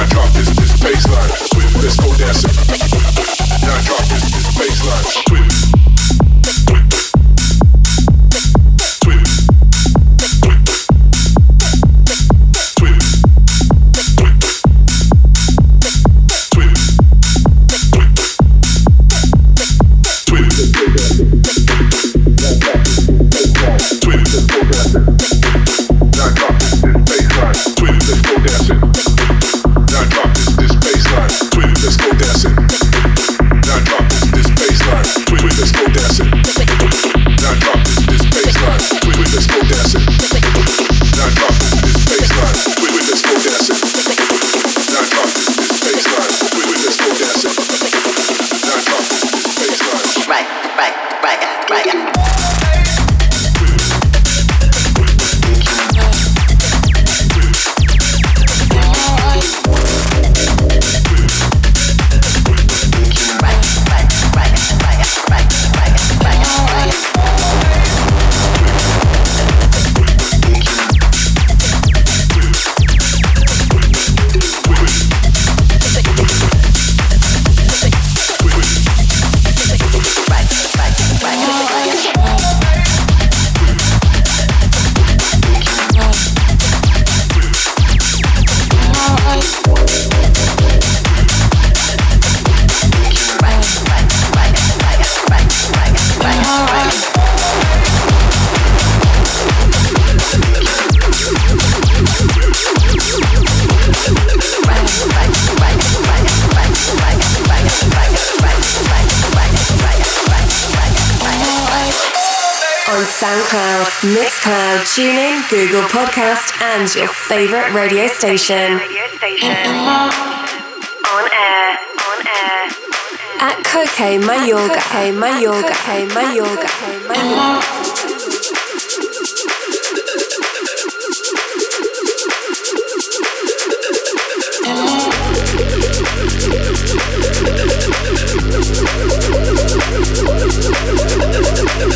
Now drop this this baseline. Let's go dancing. Now drop this this baseline. Mixcloud, TuneIn, Google Podcast, and your favorite radio station. Radio station. On air, on air. At Coke Mayorga, Hey Mayorga, Hey Mayorga, Hey Mayorga. Uh,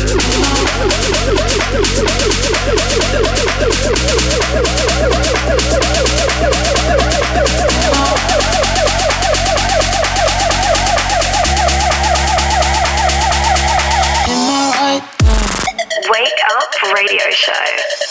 radio show.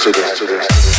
to this. to this.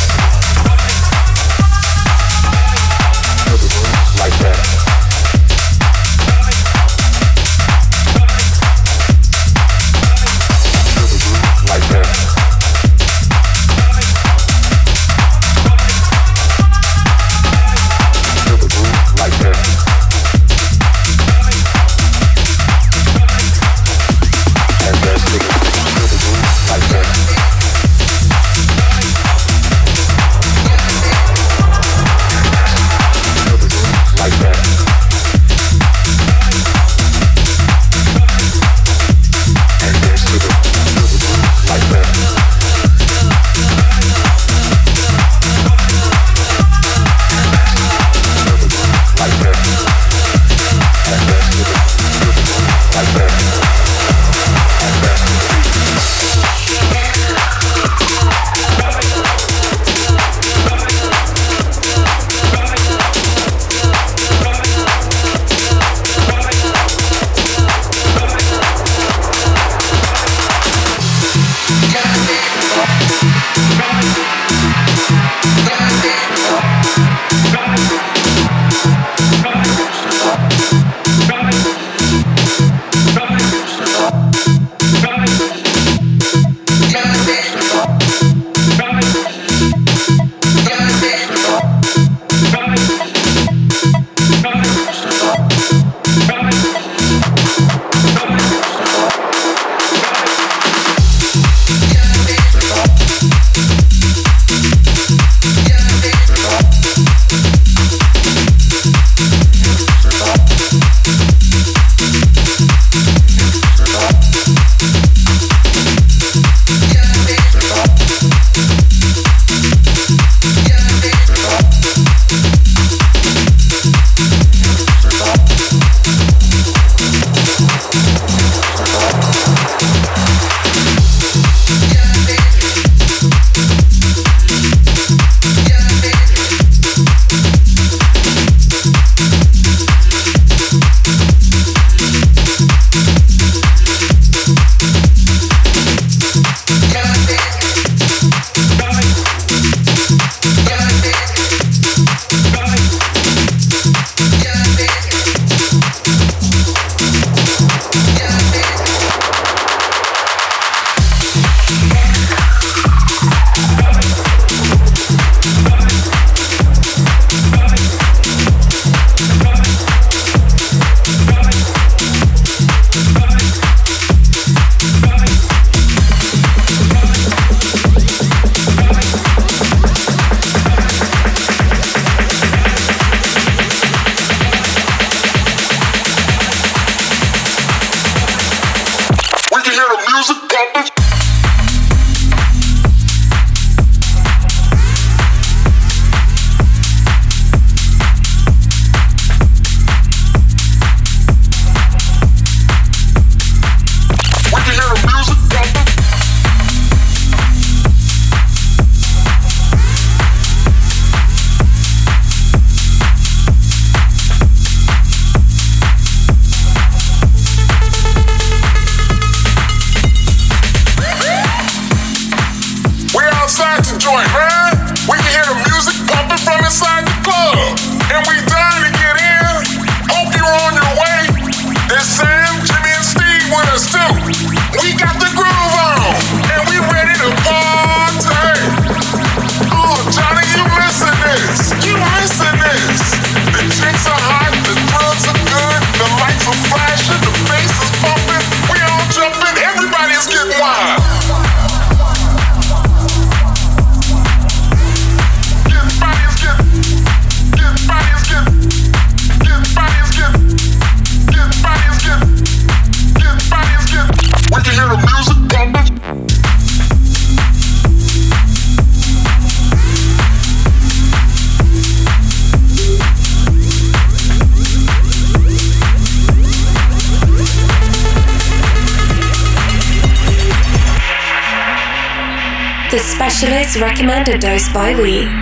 Recommended dose by we.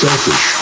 selfish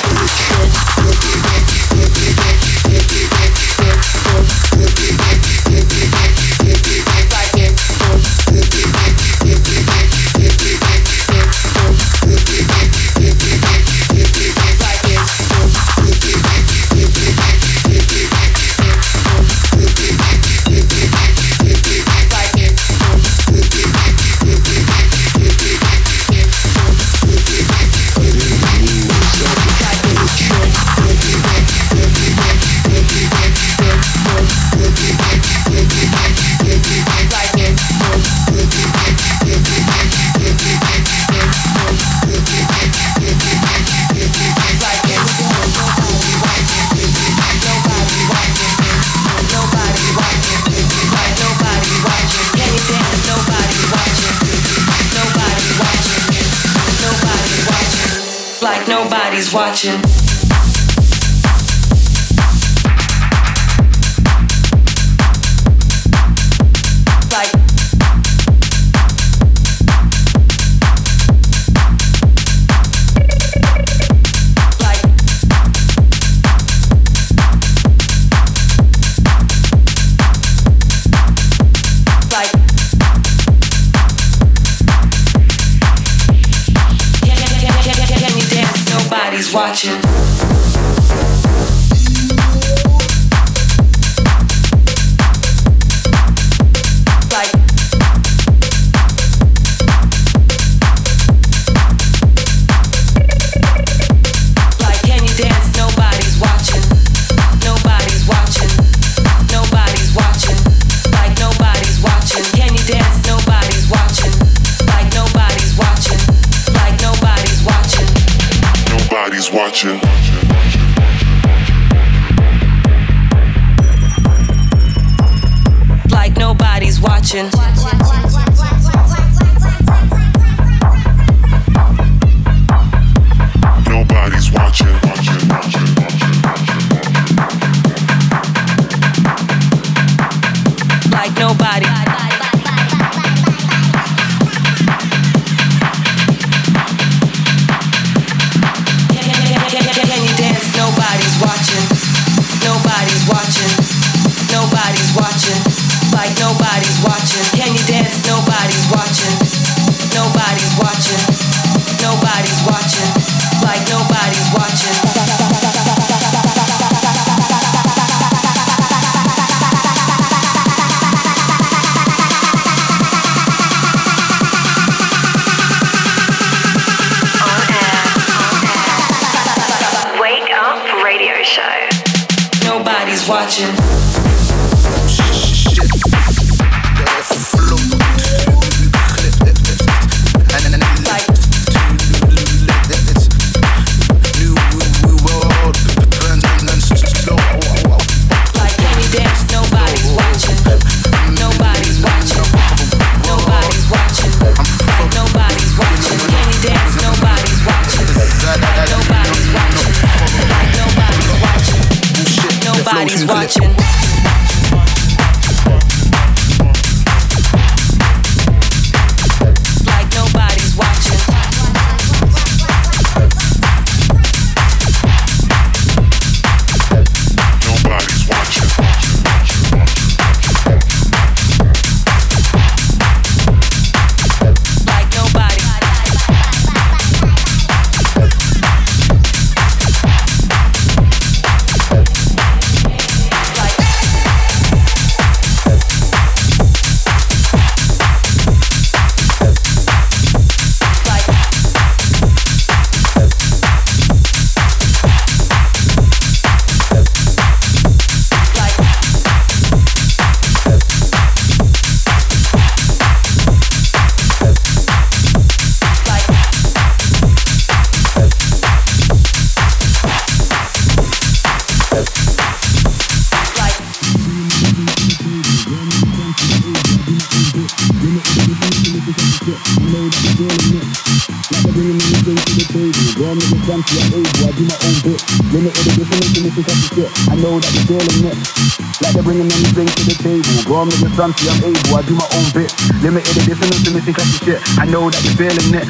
Fancy, I'm able, I do my own bit. Limited edition, no missing classy shit. I know that you're feeling it.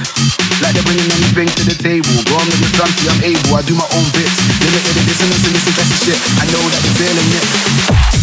Like they're bringing anything to the table. Go on, nigga, fancy, I'm able, I do my own bits. Limited edition, no missing classy shit. I know that you're feeling it.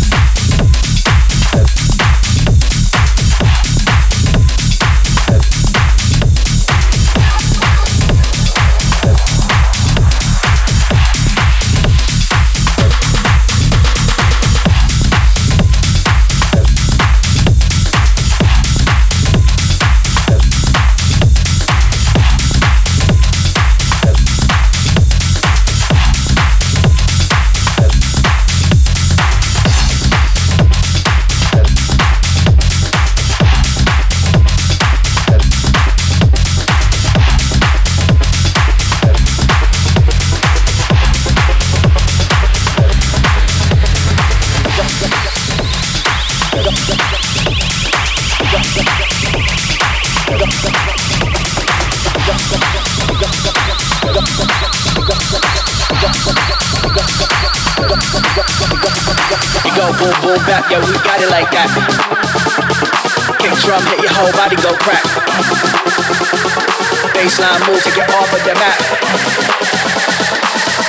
Baseline move, take it off of the mat.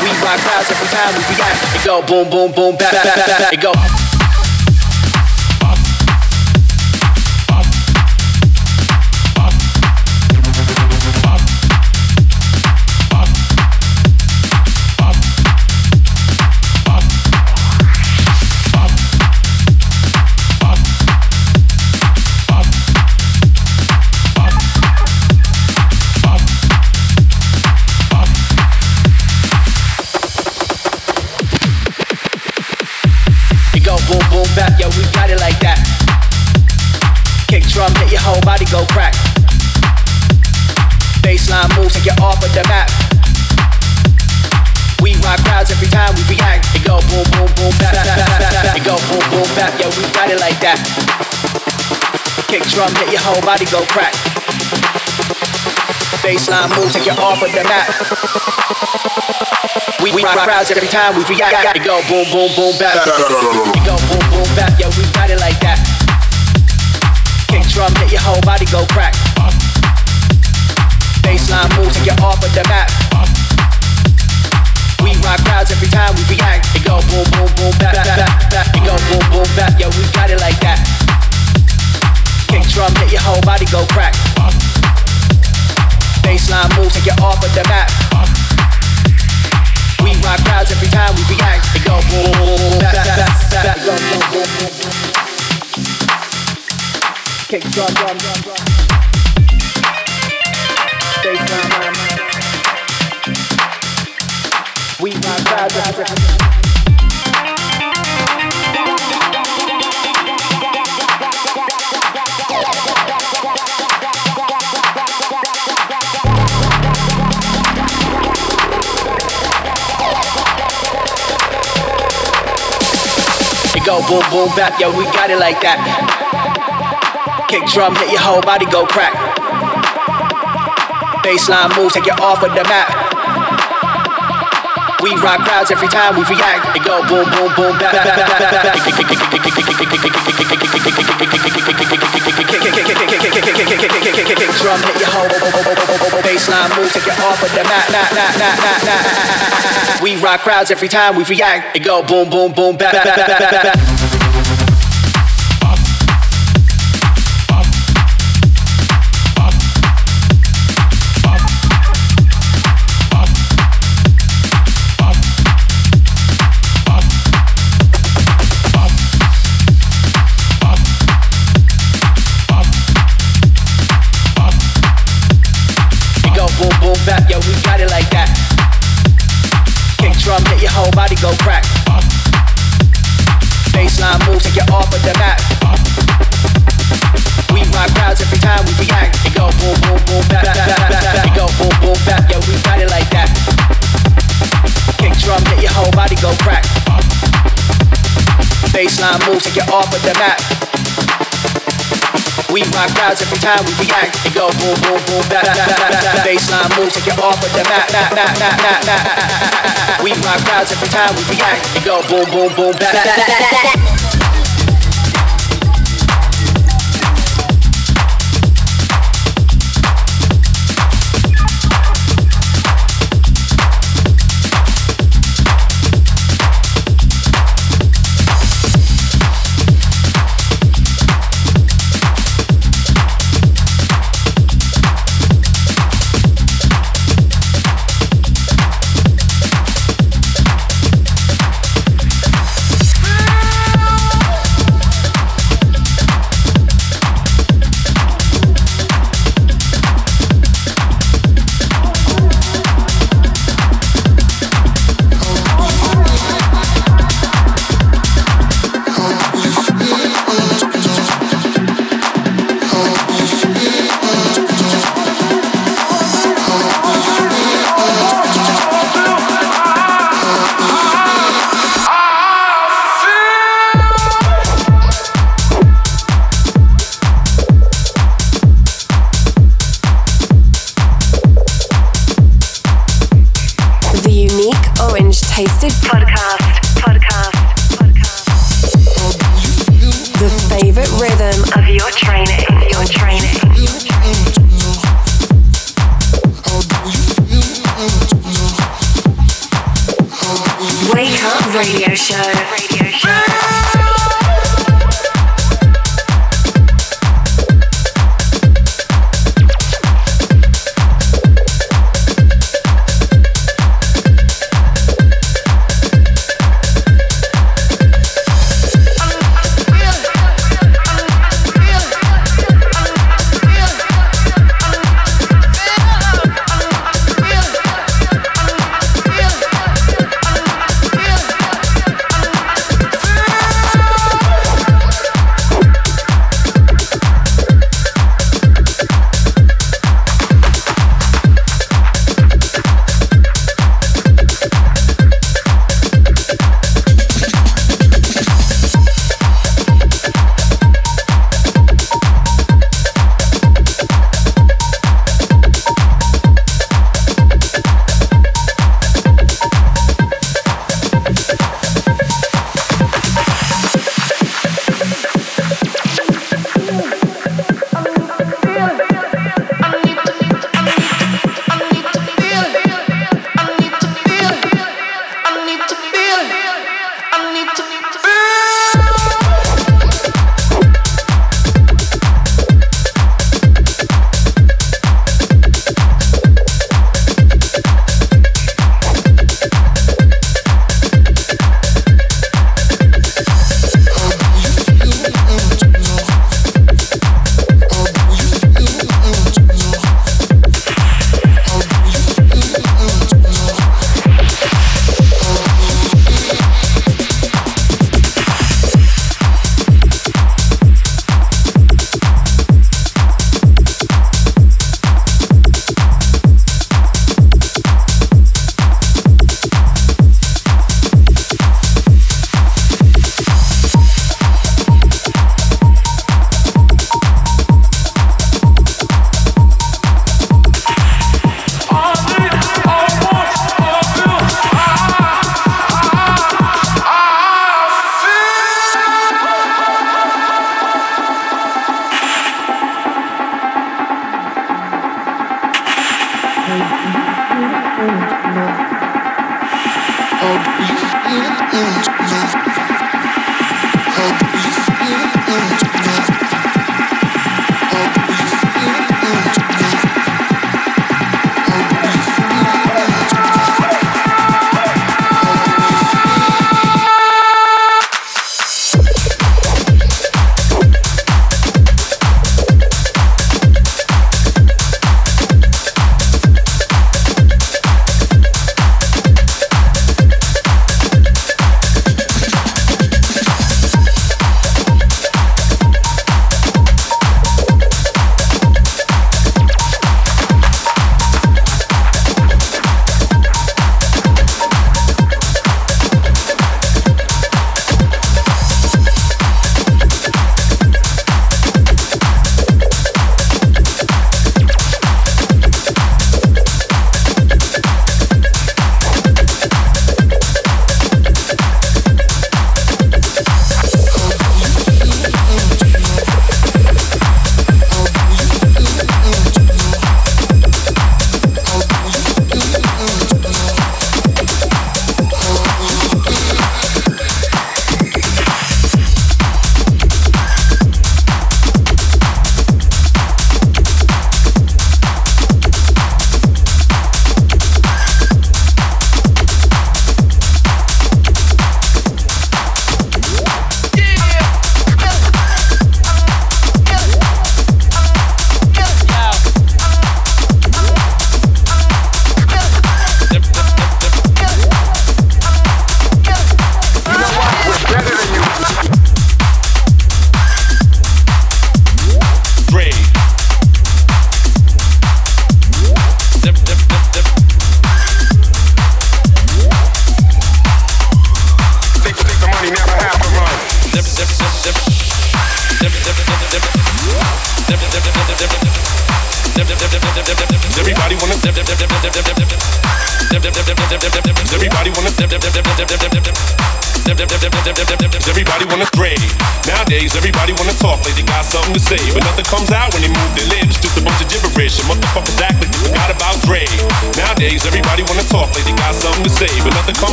We rock crowds every time we react. It go boom boom boom back, back, back, back. It go. Drum, hit your whole body go crack. Baseline move, take you off of the mat. We, we rock crowds every time we react. Got it go boom, boom, boom, back. It go boom, boom, back. Yeah, we got it like that. Kick drum, hit your whole body go crack. Baseline move, take you off of the mat. We rock crowds every time we react. Go boom, boom, boom, back, back, back, back. Go back. We got it like that kick drum, your whole body go crack. Baseline move, take you off of the map. We rock crowds every time we react. Go back, back, back, back. Kick drum, drum, drum, drum. We rock crowds every time. Go boom boom back, yo, we got it like that. Kick drum, hit your whole body go crack. Baseline move, take you off of the map. We rock crowds every time we react. It go boom boom boom back back back back back. Drum hit your whole baseline move, take you off of the map. We rock crowds every time we react. It go boom, boom, boom, back, back, back, back, back. Baseline move, take you off of the map. We rock crowds every time we react. It go boom, boom, boom, back, back, back, back, back. Baseline move, take you off of the map. We rock crowds every time we react. It go boom, boom, boom, back, back, back, back, back.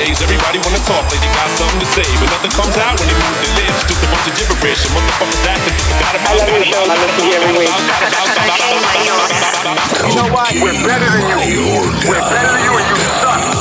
days, everybody wanna talk they got something to say. But nothing comes out when they move their lips. Just a bunch of gibberish and motherfuckers. Forgot about. I you every week. You know what? We're better than you. We're better than you and you suck.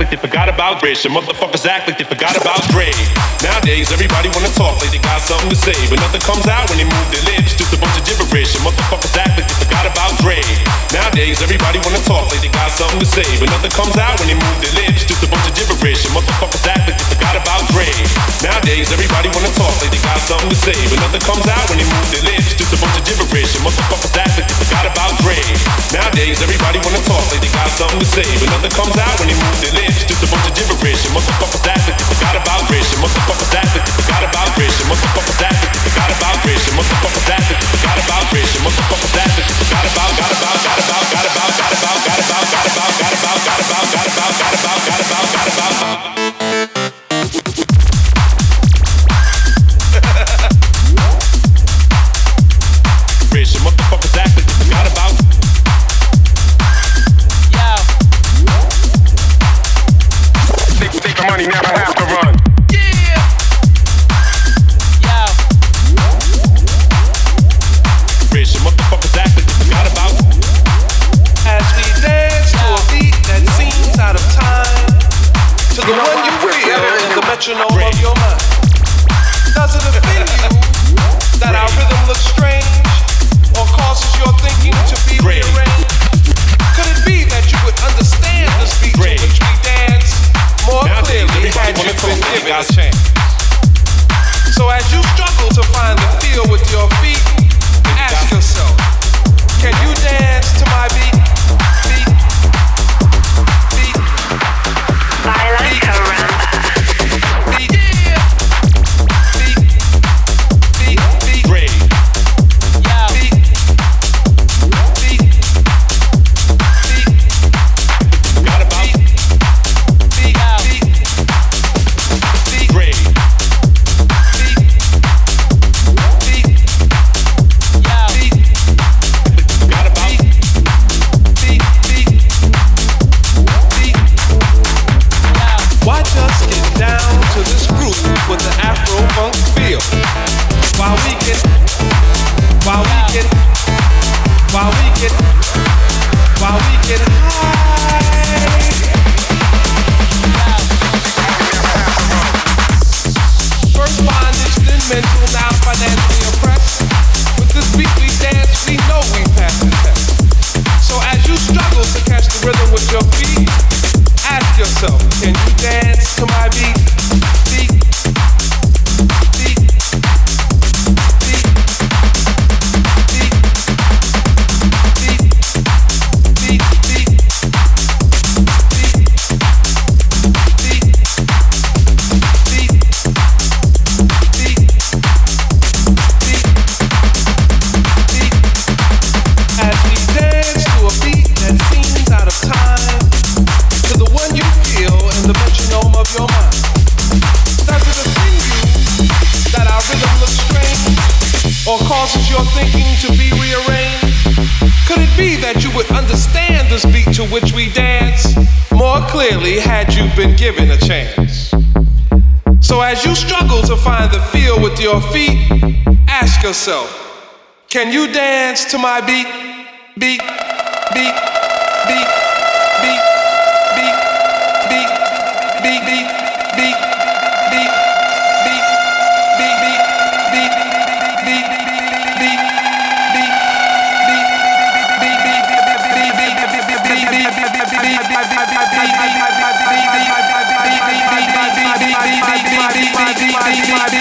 conflict that begot about race. Your motherfuckers act like they forgot about grade. Nowadays, everybody wanna talk like they got something to say, but nothing comes out when they move their lips. Just a bunch of gibberish. Your motherfuckers act like they forgot about grade. Nowadays, everybody wanna talk like they got something to say, but nothing comes out when they move their lips. Just a bunch of gibberish. Your motherfuckers act like they forgot about grade. Nowadays, everybody wanna talk like they got something to say, but nothing comes out when they move their lips. Just a bunch of gibberish. Your motherfuckers act like they forgot about grade. Nowadays, everybody wanna talk like they got something to say, but nothing comes out when they move their lips. Just a bunch of Motherfucker, that, got about race, motherfucker, that, got about race, motherfucker, that. your feet, ask yourself, can you dance to my beat? Beat, beat, beat, beat, beat, beat, beat, beat, beat, beat, beat, beat, beat, beat, beat, beat, beat. Bye.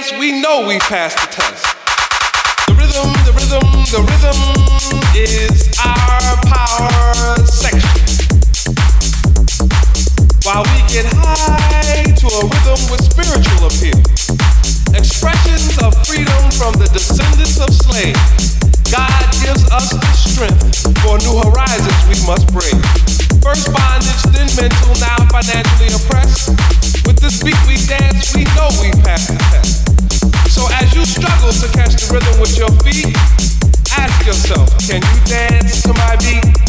dance, we know we passed the test. The rhythm, the rhythm, the rhythm is our power section. While we get high to a rhythm with spiritual appeal, expressions of freedom from the descendants of slaves. God gives us the strength for new horizons we must break. First bondage, then mental, now financially oppressed. With this beat we dance, we know we passed the test. So as you struggle to catch the rhythm with your feet, ask yourself, can you dance to my beat?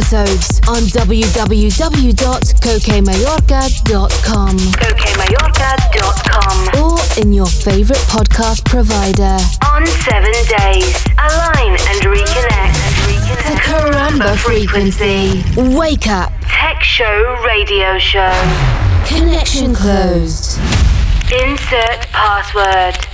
Episodes on. Cokemayorga.com. Or in your favorite podcast provider. On seven days, align and reconnect. reconnect. The Caramba frequency. Wake up. Tech Show Radio Show. Connection closed. Insert password.